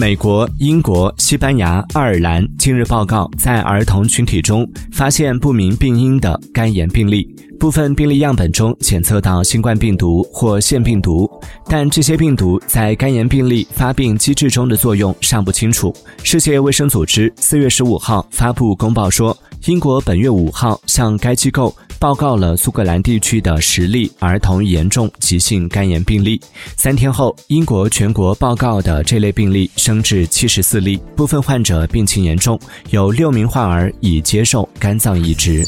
美国、英国、西班牙、爱尔兰近日报告在儿童群体中发现不明病因的肝炎病例，部分病例样本中检测到新冠病毒或腺病毒，但这些病毒在肝炎病例发病机制中的作用尚不清楚。世界卫生组织四月十五号发布公报说，英国本月五号向该机构。报告了苏格兰地区的十例儿童严重急性肝炎病例。三天后，英国全国报告的这类病例升至七十四例，部分患者病情严重，有六名患儿已接受肝脏移植。